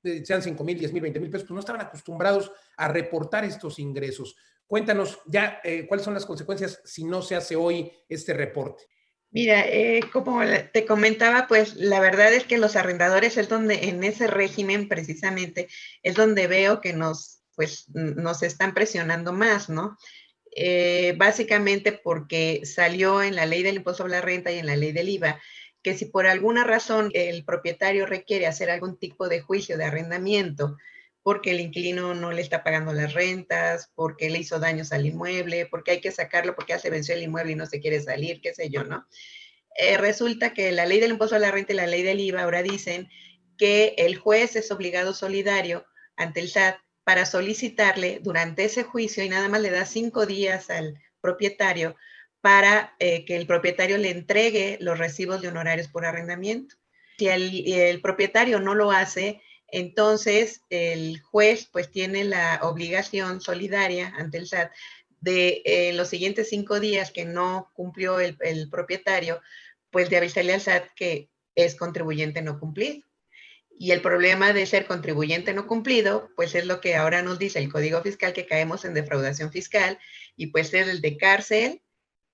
eh, sean 5 mil, 10 mil, 20 mil pesos, pues no estaban acostumbrados a reportar estos ingresos. Cuéntanos ya cuáles son las consecuencias si no se hace hoy este reporte. Mira, eh, como te comentaba, pues la verdad es que los arrendadores es donde, en ese régimen precisamente, es donde veo que nos pues nos están presionando más, ¿no? Eh, básicamente porque salió en la ley del impuesto sobre la renta y en la ley del IVA que si por alguna razón el propietario requiere hacer algún tipo de juicio de arrendamiento, porque el inquilino no le está pagando las rentas, porque le hizo daños al inmueble, porque hay que sacarlo porque ya se venció el inmueble y no se quiere salir, qué sé yo, ¿no? Eh, resulta que la ley del impuesto a la renta y la ley del IVA ahora dicen que el juez es obligado solidario ante el SAT para solicitarle durante ese juicio y nada más le da cinco días al propietario para eh, que el propietario le entregue los recibos de honorarios por arrendamiento. Si el, propietario no lo hace, entonces el juez pues tiene la obligación solidaria ante el SAT de eh, los siguientes cinco días que no cumplió el, propietario, pues de avisarle al SAT que es contribuyente no cumplido. Y el problema de ser contribuyente no cumplido, pues es lo que ahora nos dice el Código Fiscal, que caemos en defraudación fiscal y pues es el de cárcel.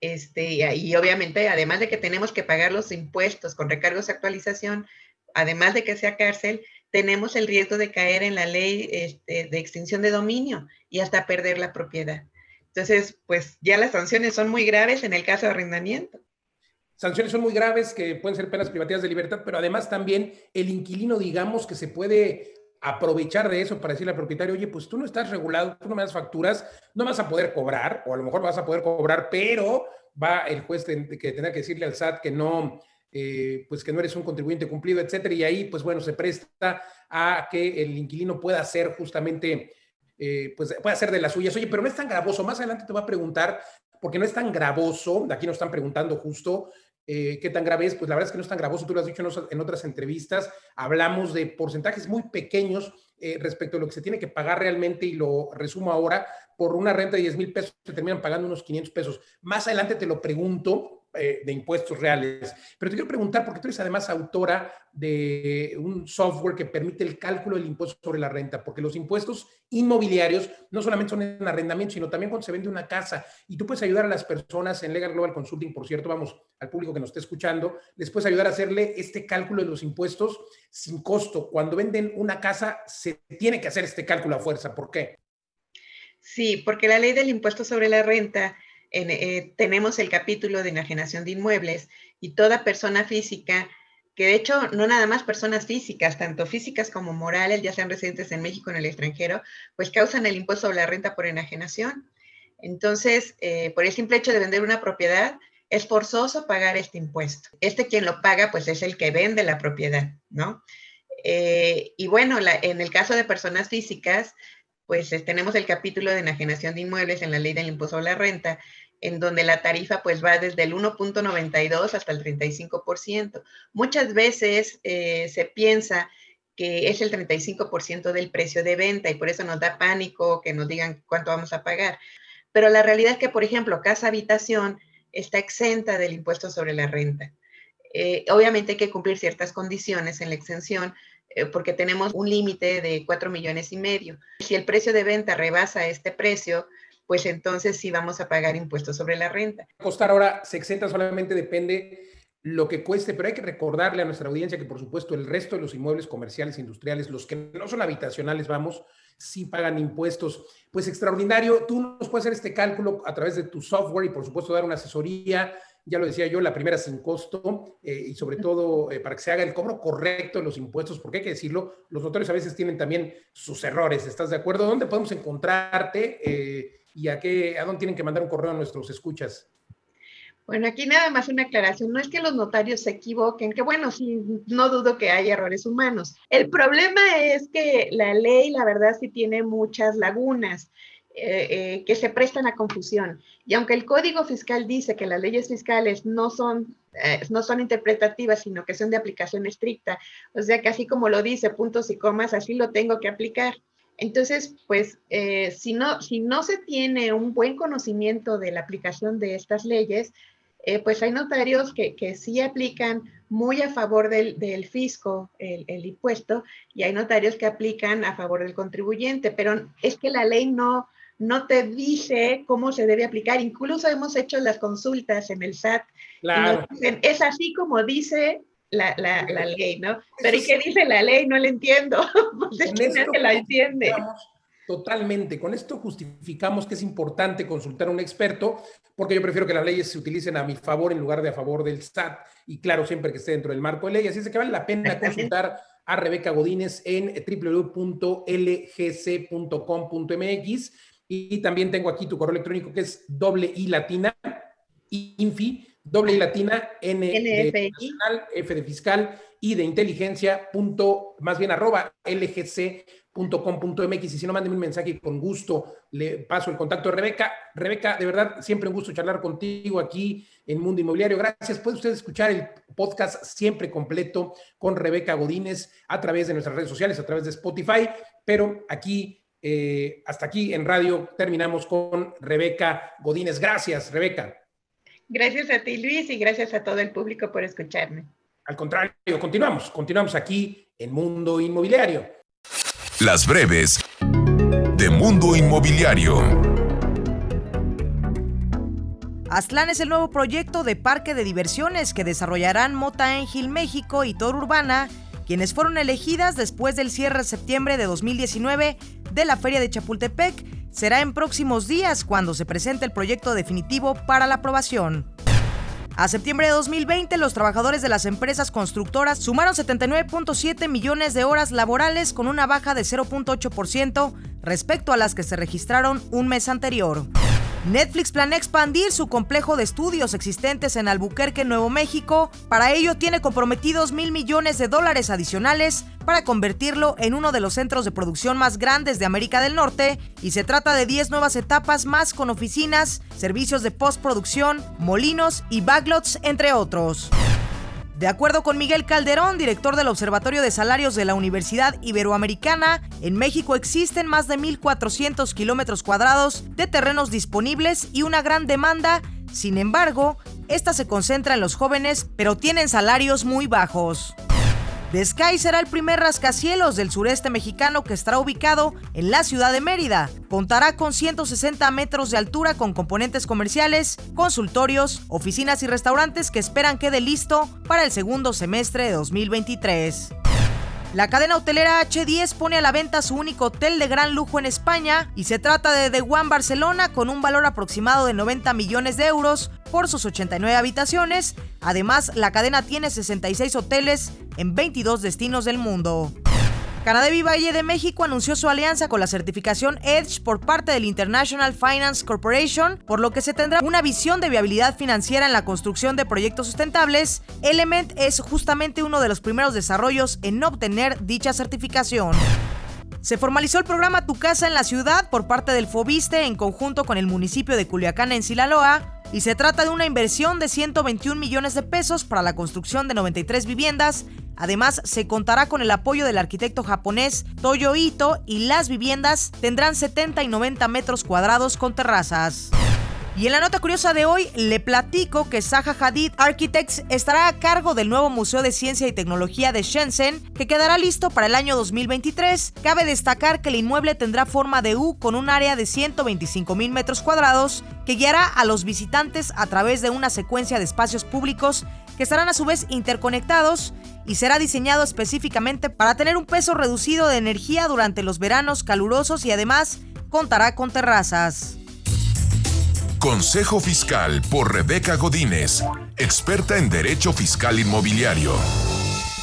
Este, y obviamente, además de que tenemos que pagar los impuestos con recargos de actualización, además de que sea cárcel, tenemos el riesgo de caer en la ley este, de extinción de dominio y hasta perder la propiedad. Entonces, pues ya las sanciones son muy graves en el caso de arrendamiento sanciones son muy graves que pueden ser penas privativas de libertad, pero además también el inquilino, digamos, que se puede aprovechar de eso para decirle al propietario, oye, pues tú no estás regulado, tú no me das facturas, no vas a poder cobrar, o a lo mejor vas a poder cobrar, pero va el juez que tener que decirle al SAT que no, eh, pues que no eres un contribuyente cumplido, etcétera, y ahí, pues bueno, se presta a que el inquilino pueda hacer justamente, eh, pues pueda hacer de las suyas. Oye, pero no es tan gravoso, más adelante te voy a preguntar, porque no es tan gravoso, aquí nos están preguntando justo, eh, ¿Qué tan grave es? Pues la verdad es que no es tan gravoso, tú lo has dicho en, otras entrevistas, hablamos de porcentajes muy pequeños respecto a lo que se tiene que pagar realmente y lo resumo ahora, por una renta de 10 mil pesos se terminan pagando unos 500 pesos. Más adelante te lo pregunto, eh, de impuestos reales. Pero te quiero preguntar, porque tú eres además autora de un software que permite el cálculo del impuesto sobre la renta, porque los impuestos inmobiliarios no solamente son en arrendamiento, sino también cuando se vende una casa. Y tú puedes ayudar a las personas en Legal Global Consulting, por cierto, vamos al público que nos esté escuchando, les puedes ayudar a hacerle este cálculo de los impuestos sin costo. Cuando venden una casa, se tiene que hacer este cálculo a fuerza. ¿Por qué? Sí, porque la ley del impuesto sobre la renta eh, tenemos el capítulo de enajenación de inmuebles y toda persona física, que de hecho no nada más personas físicas, tanto físicas como morales, ya sean residentes en México o en el extranjero, pues causan el impuesto sobre la renta por enajenación. Entonces, eh, por el simple hecho de vender una propiedad, es forzoso pagar este impuesto. Este quien lo paga, pues es el que vende la propiedad, ¿no? Eh, y bueno, en el caso de personas físicas, pues tenemos el capítulo de enajenación de inmuebles en la ley del impuesto a la renta, en donde la tarifa pues va desde el 1.92 hasta el 35%. Muchas veces eh, se piensa que es el 35% del precio de venta y por eso nos da pánico que nos digan cuánto vamos a pagar. Pero la realidad es que, por ejemplo, casa habitación está exenta del impuesto sobre la renta. Eh, obviamente hay que cumplir ciertas condiciones en la exención, porque tenemos un límite de 4 millones y medio. Si el precio de venta rebasa este precio, pues entonces sí vamos a pagar impuestos sobre la renta. Costar ahora se exenta solamente depende lo que cueste, pero hay que recordarle a nuestra audiencia que por supuesto el resto de los inmuebles comerciales, industriales, los que no son habitacionales, vamos, sí pagan impuestos. Pues extraordinario, tú nos puedes hacer este cálculo a través de tu software y por supuesto dar una asesoría ya lo decía yo, la primera sin costo eh, y sobre todo eh, para que se haga el cobro correcto de los impuestos, porque hay que decirlo, los notarios a veces tienen también sus errores, ¿estás de acuerdo? ¿Dónde podemos encontrarte eh, y a, qué, a dónde tienen que mandar un correo a nuestros escuchas? Bueno, aquí nada más una aclaración. No es que los notarios se equivoquen, que bueno, sí, no dudo que hay errores humanos. El problema es que la ley, la verdad, sí tiene muchas lagunas. Eh, eh, que se prestan a confusión. Y aunque el Código Fiscal dice que las leyes fiscales no son, eh, no son interpretativas, sino que son de aplicación estricta, o sea que así como lo dice, puntos y comas, así lo tengo que aplicar. Entonces, pues, si, no, si no se tiene un buen conocimiento de la aplicación de estas leyes, pues hay notarios que, que, sí aplican muy a favor del, del fisco el, el, impuesto y hay notarios que aplican a favor del contribuyente, pero es que la ley no, no te dice cómo se debe aplicar. Incluso hemos hecho las consultas en el SAT. Claro. es así como dice la, ley, ¿no? Pero ¿y qué dice la ley? No la entiendo. pues que la entiende. Totalmente. Con esto justificamos que es importante consultar a un experto, porque yo prefiero que las leyes se utilicen a mi favor en lugar de a favor del SAT, y claro, siempre que esté dentro del marco de ley. Así es que vale la pena consultar a Rebeca Godínez en www.lgc.com.mx. Y también tengo aquí tu correo electrónico que es doble y latina, infi, doble y latina, N de F de fiscal y de inteligencia, punto, más bien arroba lgc.com.mx y si no, manden un mensaje y con gusto le paso el contacto de Rebeca. Rebeca, de verdad, siempre un gusto charlar contigo aquí en Mundo Inmobiliario. Gracias. Puede usted escuchar el podcast siempre completo con Rebeca Godínez a través de nuestras redes sociales, a través de Spotify, pero aquí, eh, hasta aquí en radio, terminamos con Rebeca Godínez. Gracias, Rebeca. Gracias a ti, Luis, y gracias a todo el público por escucharme. Al contrario, continuamos, continuamos aquí en Mundo Inmobiliario. Las breves de Mundo Inmobiliario. Aztlán es el nuevo proyecto de parque de diversiones que desarrollarán Mota Angel México y Tor Urbana, quienes fueron elegidas después del cierre de septiembre de 2019 de la Feria de Chapultepec. Será en próximos días cuando se presente el proyecto definitivo para la aprobación. A septiembre de 2020, los trabajadores de las empresas constructoras sumaron 79.7 millones de horas laborales con una baja de 0.8% respecto a las que se registraron un mes anterior. Netflix planea expandir su complejo de estudios existentes en Albuquerque, Nuevo México. Para ello tiene comprometidos mil millones de dólares adicionales para convertirlo en uno de los centros de producción más grandes de América del Norte y se trata de 10 nuevas etapas más con oficinas, servicios de postproducción, molinos y backlots, entre otros. De acuerdo con Miguel Calderón, director del Observatorio de Salarios de la Universidad Iberoamericana, en México existen más de 1.400 kilómetros cuadrados de terrenos disponibles y una gran demanda. Sin embargo, esta se concentra en los jóvenes, pero tienen salarios muy bajos. The Sky será el primer rascacielos del sureste mexicano que estará ubicado en la ciudad de Mérida. Contará con 160 metros de altura con componentes comerciales, consultorios, oficinas y restaurantes que esperan quede listo para el segundo semestre de 2023. La cadena hotelera H10 pone a la venta su único hotel de gran lujo en España y se trata de The One Barcelona con un valor aproximado de 90 millones de euros por sus 89 habitaciones. Además, la cadena tiene 66 hoteles en 22 destinos del mundo. Canadevi Valle de México anunció su alianza con la certificación EDGE por parte del International Finance Corporation, por lo que se tendrá una visión de viabilidad financiera en la construcción de proyectos sustentables. Element es justamente uno de los primeros desarrollos en obtener dicha certificación. Se formalizó el programa Tu Casa en la Ciudad por parte del FOBISTE en conjunto con el municipio de Culiacán en Sinaloa, y se trata de una inversión de 121 millones de pesos para la construcción de 93 viviendas. Además, se contará con el apoyo del arquitecto japonés Toyo Ito y las viviendas tendrán 70 y 90 metros cuadrados con terrazas. Y en la nota curiosa de hoy le platico que Zaha Hadid Architects estará a cargo del nuevo Museo de Ciencia y Tecnología de Shenzhen, que quedará listo para el año 2023. Cabe destacar que el inmueble tendrá forma de U con un área de 125 mil metros cuadrados que guiará a los visitantes a través de una secuencia de espacios públicos que estarán a su vez interconectados y será diseñado específicamente para tener un peso reducido de energía durante los veranos calurosos y además contará con terrazas. Consejo Fiscal por Rebeca Godínez, experta en Derecho Fiscal Inmobiliario.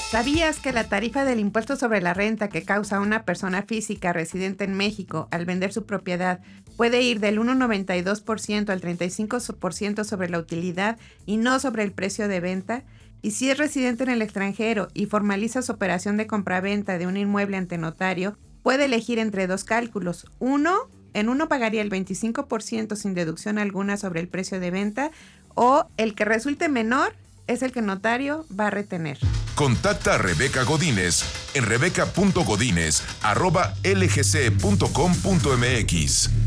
¿Sabías que la tarifa del impuesto sobre la renta que causa una persona física residente en México al vender su propiedad puede ir del 1,92% al 35% sobre la utilidad y no sobre el precio de venta? Y si es residente en el extranjero y formaliza su operación de compraventa de un inmueble ante notario, puede elegir entre dos cálculos. Uno, en uno pagaría el 25% sin deducción alguna sobre el precio de venta o el que resulte menor es el que notario va a retener. Contacta a Rebeca Godínez en rebeca.godínez.lgc.com.mx.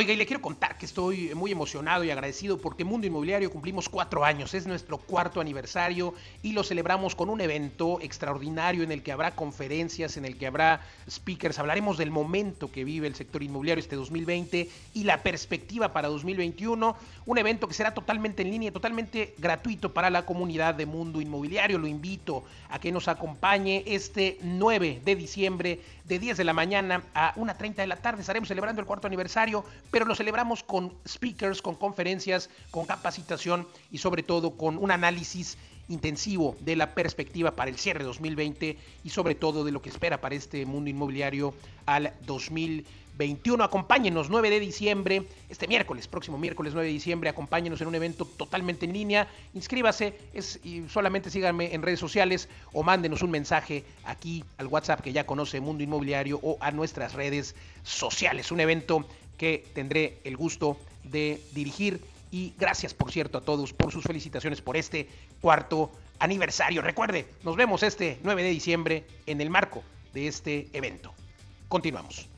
Oiga, y le quiero contar que estoy muy emocionado y agradecido porque Mundo Inmobiliario cumplimos cuatro años, es nuestro cuarto aniversario y lo celebramos con un evento extraordinario en el que habrá conferencias, en el que habrá speakers, hablaremos del momento que vive el sector inmobiliario este 2020 y la perspectiva para 2021, un evento que será totalmente en línea, totalmente gratuito para la comunidad de Mundo Inmobiliario. Lo invito a que nos acompañe este 9 de diciembre de 10 de la mañana a 1.30 de la tarde. Estaremos celebrando el cuarto aniversario, pero lo celebramos con speakers, con conferencias, con capacitación y sobre todo con un análisis intensivo de la perspectiva para el cierre 2020 y sobre todo de lo que espera para este mundo inmobiliario al 2020 21. Acompáñenos 9 de diciembre, este miércoles, próximo miércoles 9 de diciembre, acompáñenos en un evento totalmente en línea. Inscríbase, es, y solamente síganme en redes sociales o mándenos un mensaje aquí al WhatsApp que ya conoce Mundo Inmobiliario o a nuestras redes sociales. Un evento que tendré el gusto de dirigir y gracias, por cierto, a todos por sus felicitaciones por este cuarto aniversario. Recuerde, nos vemos este 9 de diciembre en el marco de este evento. Continuamos.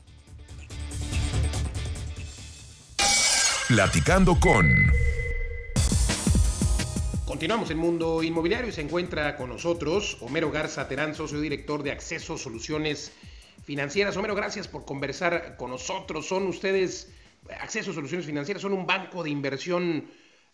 Platicando con... Continuamos en Mundo Inmobiliario y se encuentra con nosotros Homero Garza Terán, socio director de Acceso Soluciones Financieras. Homero, gracias por conversar con nosotros. Son ustedes, Acceso Soluciones Financieras, son un banco de inversión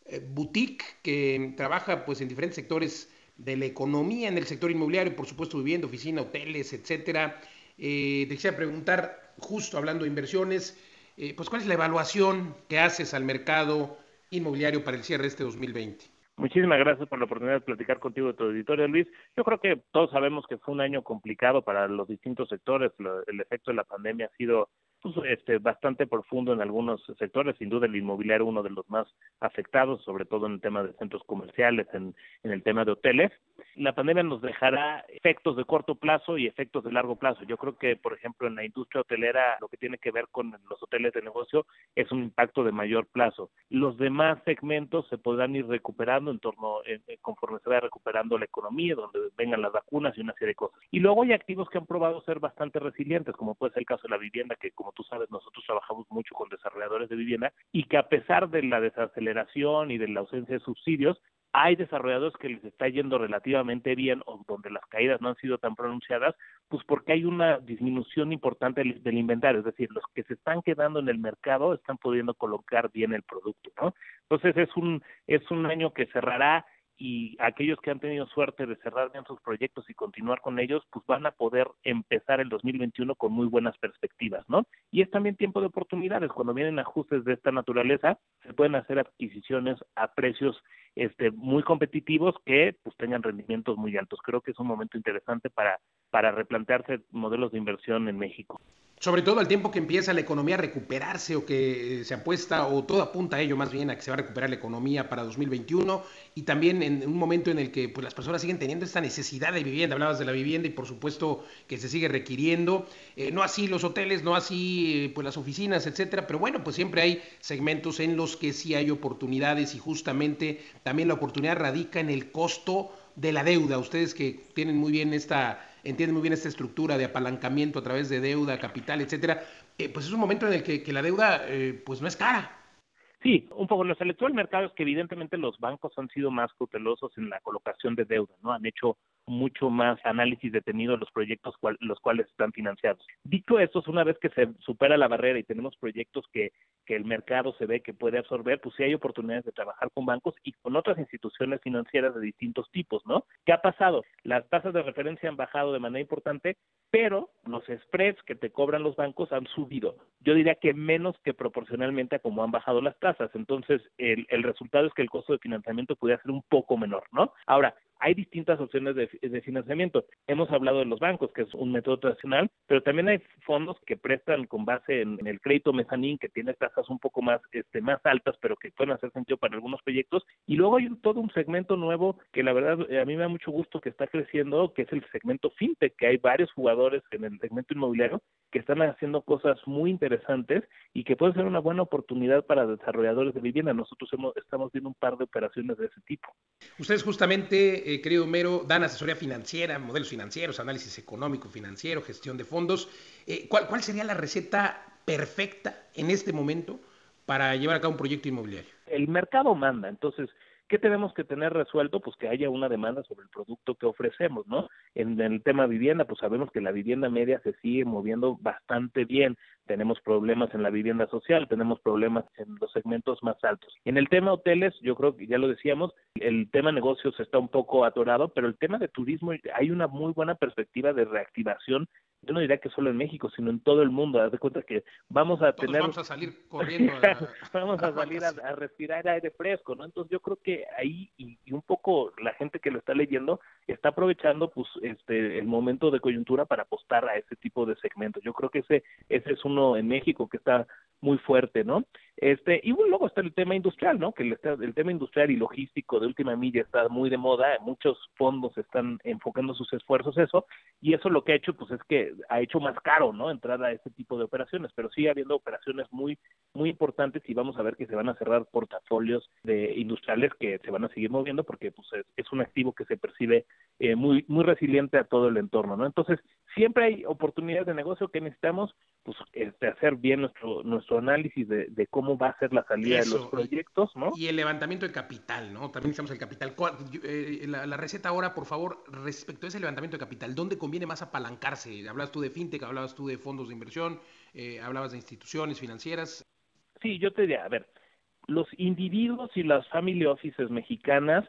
eh, boutique que trabaja pues en diferentes sectores de la economía, en el sector inmobiliario, por supuesto vivienda, oficina, hoteles, etcétera. Eh, te preguntar, justo hablando de inversiones, eh, pues cuál es la evaluación que haces al mercado inmobiliario para el cierre de este 2020. Muchísimas gracias por la oportunidad de platicar contigo de tu auditorio, Luis. Yo creo que todos sabemos que fue un año complicado para los distintos sectores. el efecto de la pandemia ha sido pues, este, bastante profundo en algunos sectores. Sin duda, el inmobiliario uno de los más afectados, sobre todo en el tema de centros comerciales, en el tema de hoteles la pandemia nos dejará efectos de corto plazo y efectos de largo plazo. Yo creo que, por ejemplo, en la industria hotelera, lo que tiene que ver con los hoteles de negocio es un impacto de mayor plazo. Los demás segmentos se podrán ir recuperando en torno, conforme se vaya recuperando la economía, donde vengan las vacunas y una serie de cosas. Y luego hay activos que han probado ser bastante resilientes, como puede ser el caso de la vivienda, que como tú sabes, nosotros trabajamos mucho con desarrolladores de vivienda y que a pesar de la desaceleración y de la ausencia de subsidios, hay desarrolladores que les está yendo relativamente bien o donde las caídas no han sido tan pronunciadas, pues porque hay una disminución importante del, inventario, es decir, los que se están quedando en el mercado están pudiendo colocar bien el producto, ¿no? Entonces es un es un año que cerrará y aquellos que han tenido suerte de cerrar bien sus proyectos y continuar con ellos, pues van a poder empezar el 2021 con muy buenas perspectivas, ¿no? Y es también tiempo de oportunidades. Cuando vienen ajustes de esta naturaleza, se pueden hacer adquisiciones a precios este, muy competitivos que pues tengan rendimientos muy altos. Creo que es un momento interesante para, para replantearse modelos de inversión en México. Sobre todo al tiempo que empieza la economía a recuperarse o que se apuesta, o todo apunta a ello más bien, a que se va a recuperar la economía para 2021 y también en un momento en el que pues, las personas siguen teniendo esta necesidad de vivienda. Hablabas de la vivienda y por supuesto que se sigue requiriendo. Eh, no así los hoteles, no así eh, pues, las oficinas, etcétera, pero bueno, pues siempre hay segmentos en los que sí hay oportunidades y justamente también la oportunidad radica en el costo de la deuda. Ustedes que tienen muy bien esta entiende muy bien esta estructura de apalancamiento a través de deuda, capital, etcétera, eh, pues es un momento en el que, la deuda eh, pues no es cara. Sí, un poco. Lo selectó el mercado es que evidentemente los bancos han sido más cautelosos en la colocación de deuda, ¿no? Han hecho mucho más análisis detenido de los proyectos los cuales están financiados. Dicho esto, una vez que se supera la barrera y tenemos proyectos que, que el mercado se ve que puede absorber, pues sí hay oportunidades de trabajar con bancos y con otras instituciones financieras de distintos tipos, ¿no? ¿Qué ha pasado? Las tasas de referencia han bajado de manera importante, pero los spreads que te cobran los bancos han subido. Yo diría que menos que proporcionalmente a cómo han bajado las tasas. Entonces, el, el resultado es que el costo de financiamiento pudiera ser un poco menor, ¿no? Ahora, hay distintas opciones de, financiamiento. Hemos hablado de los bancos, que es un método tradicional, pero también hay fondos que prestan con base en, el crédito mezanín, que tiene tasas un poco más, este, más altas, pero que pueden hacer sentido para algunos proyectos. Y luego hay todo un segmento nuevo que la verdad a mí me da mucho gusto que está creciendo, que es el segmento fintech, que hay varios jugadores en el segmento inmobiliario que están haciendo cosas muy interesantes y que puede ser una buena oportunidad para desarrolladores de vivienda. Nosotros hemos, estamos viendo un par de operaciones de ese tipo. Ustedes justamente eh, querido Homero, dan asesoría financiera, modelos financieros, análisis económico, financiero, gestión de fondos. Eh, ¿cuál, ¿Cuál sería la receta perfecta en este momento para llevar a cabo un proyecto inmobiliario? El mercado manda, entonces ¿Qué tenemos que tener resuelto? Pues que haya una demanda sobre el producto que ofrecemos, ¿no? En el tema vivienda, pues sabemos que la vivienda media se sigue moviendo bastante bien. Tenemos problemas en la vivienda social, tenemos problemas en los segmentos más altos. En el tema hoteles, yo creo que ya lo decíamos, el tema negocios está un poco atorado, pero el tema de turismo hay una muy buena perspectiva de reactivación yo no diría que solo en México, sino en todo el mundo. Haz de cuenta que vamos a tener. Vamos a salir corriendo. vamos a salir a, respirar aire fresco, ¿no? Entonces yo creo que ahí, y, un poco la gente que lo está leyendo, está aprovechando pues este el momento de coyuntura para apostar a ese tipo de segmentos. Yo creo que ese, ese es uno en México que está muy fuerte, ¿no? Este, y bueno, luego está el tema industrial, ¿no? Que el, el, tema industrial y logístico de última milla está muy de moda, muchos fondos están enfocando sus esfuerzos eso, y eso lo que ha hecho, pues es que ha hecho más caro, ¿no? Entrar a ese tipo de operaciones, pero sigue habiendo operaciones muy, muy importantes y vamos a ver que se van a cerrar portafolios de industriales que se van a seguir moviendo porque pues es, es un activo que se percibe eh, muy, muy resiliente a todo el entorno, ¿no? Entonces, siempre hay oportunidades de negocio que necesitamos, pues, este, hacer bien nuestro, nuestro análisis de, de cómo va a ser la salida de los proyectos, ¿no? Y el levantamiento de capital, ¿no? También necesitamos el capital. Eh, la, receta ahora, por favor, respecto a ese levantamiento de capital, ¿dónde conviene más apalancarse? Hablabas tú de fintech, hablabas tú de fondos de inversión, eh, hablabas de instituciones financieras. Sí, yo te diría, a ver, los individuos y las family offices mexicanas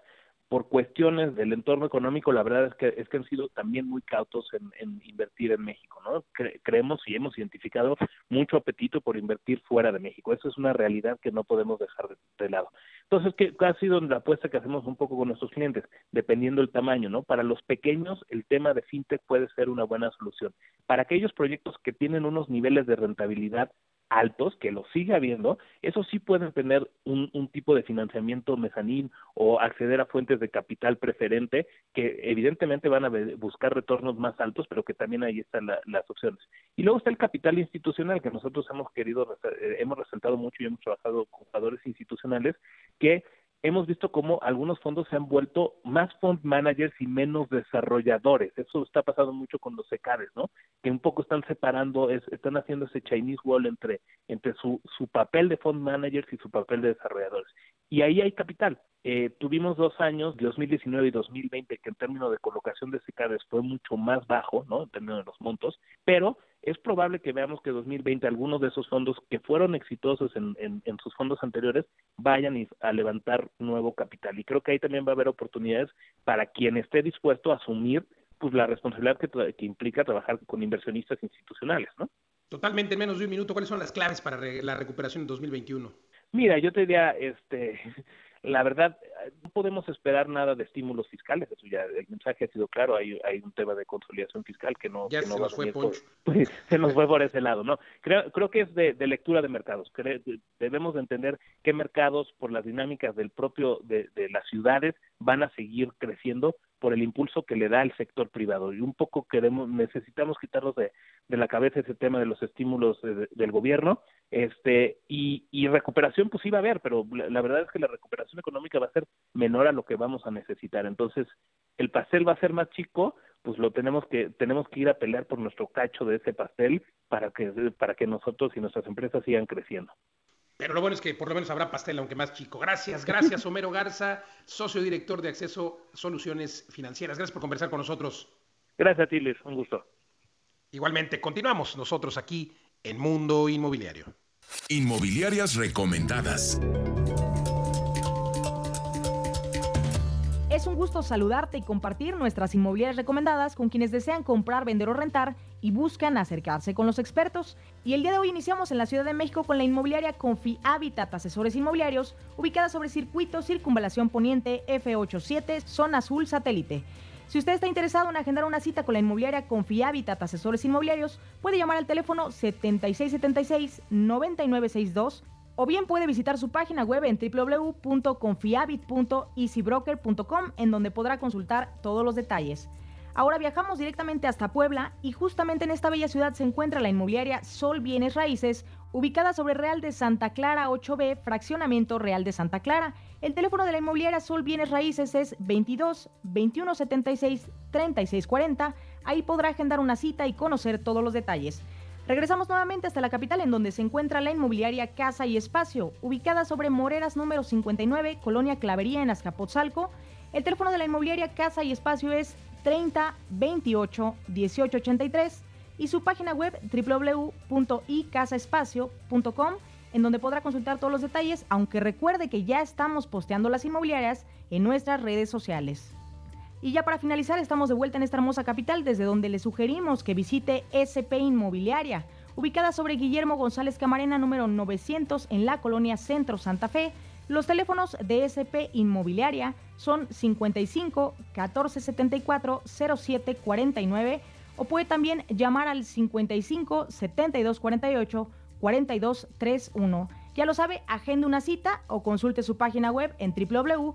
por cuestiones del entorno económico, la verdad es que es que han sido también muy cautos en, invertir en México, ¿no? creemos y hemos identificado mucho apetito por invertir fuera de México. Eso es una realidad que no podemos dejar de, lado. Entonces, ¿qué ha sido la apuesta que hacemos un poco con nuestros clientes? Dependiendo del tamaño, ¿no? Para los pequeños, el tema de fintech puede ser una buena solución. Para aquellos proyectos que tienen unos niveles de rentabilidad altos, que lo sigue habiendo, esos sí pueden tener un, un, tipo de financiamiento mezanín o acceder a fuentes de capital preferente que evidentemente van a buscar retornos más altos, pero que también ahí están las opciones. Y luego está el capital institucional que nosotros hemos querido, eh, hemos resaltado mucho y hemos trabajado con jugadores institucionales que hemos visto cómo algunos fondos se han vuelto más fund managers y menos desarrolladores. Eso está pasando mucho con los secades, ¿no? Que un poco están separando, están haciendo ese Chinese wall entre, entre su, su papel de fund managers y su papel de desarrolladores. Y ahí hay capital. Eh, tuvimos dos años, 2019 y 2020, que en términos de colocación de secades fue mucho más bajo, ¿no? En términos de los montos, pero es probable que veamos que 2020 algunos de esos fondos que fueron exitosos en, en, sus fondos anteriores vayan a levantar nuevo capital. Y creo que ahí también va a haber oportunidades para quien esté dispuesto a asumir pues la responsabilidad que, que implica trabajar con inversionistas institucionales, ¿no? Totalmente, en menos de un minuto, ¿cuáles son las claves para la recuperación en 2021? Mira, yo te diría, este, la verdad, no podemos esperar nada de estímulos fiscales, eso ya el mensaje ha sido claro, hay, hay un tema de consolidación fiscal que no, ya se nos fue por, pues, se nos fue por ese lado, ¿no? Creo, creo que es de, lectura de mercados, debemos de entender qué mercados por las dinámicas del propio, de, de las ciudades van a seguir creciendo por el impulso que le da el sector privado. Y un poco queremos necesitamos quitarnos de, de la cabeza ese tema de los estímulos del gobierno este y, y recuperación pues iba a haber pero la, verdad es que la recuperación económica va a ser menor a lo que vamos a necesitar. Entonces el pastel va a ser más chico pues lo tenemos que tenemos que ir a pelear por nuestro cacho de ese pastel para que para que nosotros y nuestras empresas sigan creciendo pero lo bueno es que por lo menos habrá pastel, aunque más chico. Gracias, gracias, Homero Garza, socio director de Acceso Soluciones Financieras. Gracias por conversar con nosotros. Gracias a ti, Luis. Un gusto. Igualmente, continuamos nosotros aquí en Mundo Inmobiliario. Inmobiliarias recomendadas. Es un gusto saludarte y compartir nuestras inmobiliarias recomendadas con quienes desean comprar, vender o rentar y buscan acercarse con los expertos. Y el día de hoy iniciamos en la Ciudad de México con la inmobiliaria Confi Habitat Asesores Inmobiliarios, ubicada sobre circuito Circunvalación Poniente F87, zona azul satélite. Si usted está interesado en agendar una cita con la inmobiliaria Confi Habitat Asesores Inmobiliarios, puede llamar al teléfono 7676-9962 o bien puede visitar su página web en www.confiabit.easybroker.com en donde podrá consultar todos los detalles. Ahora viajamos directamente hasta Puebla y justamente en esta bella ciudad se encuentra la inmobiliaria Sol Bienes Raíces, ubicada sobre Real de Santa Clara 8B, fraccionamiento Real de Santa Clara. El teléfono de la inmobiliaria Sol Bienes Raíces es 22 21 76 36 40. Ahí podrá agendar una cita y conocer todos los detalles. Regresamos nuevamente hasta la capital en donde se encuentra la inmobiliaria Casa y Espacio, ubicada sobre Moreras número 59, Colonia Clavería en Azcapotzalco. El teléfono de la inmobiliaria Casa y Espacio es 30 28 18 83 y su página web www.icasaespacio.com en donde podrá consultar todos los detalles, aunque recuerde que ya estamos posteando las inmobiliarias en nuestras redes sociales. Y ya para finalizar, estamos de vuelta en esta hermosa capital, desde donde le sugerimos que visite SP Inmobiliaria, ubicada sobre Guillermo González Camarena número 900 en la colonia Centro Santa Fe. Los teléfonos de SP Inmobiliaria son 55 14 74 07 49 o puede también llamar al 55 72 48 42 31. Ya lo sabe, agende una cita o consulte su página web en www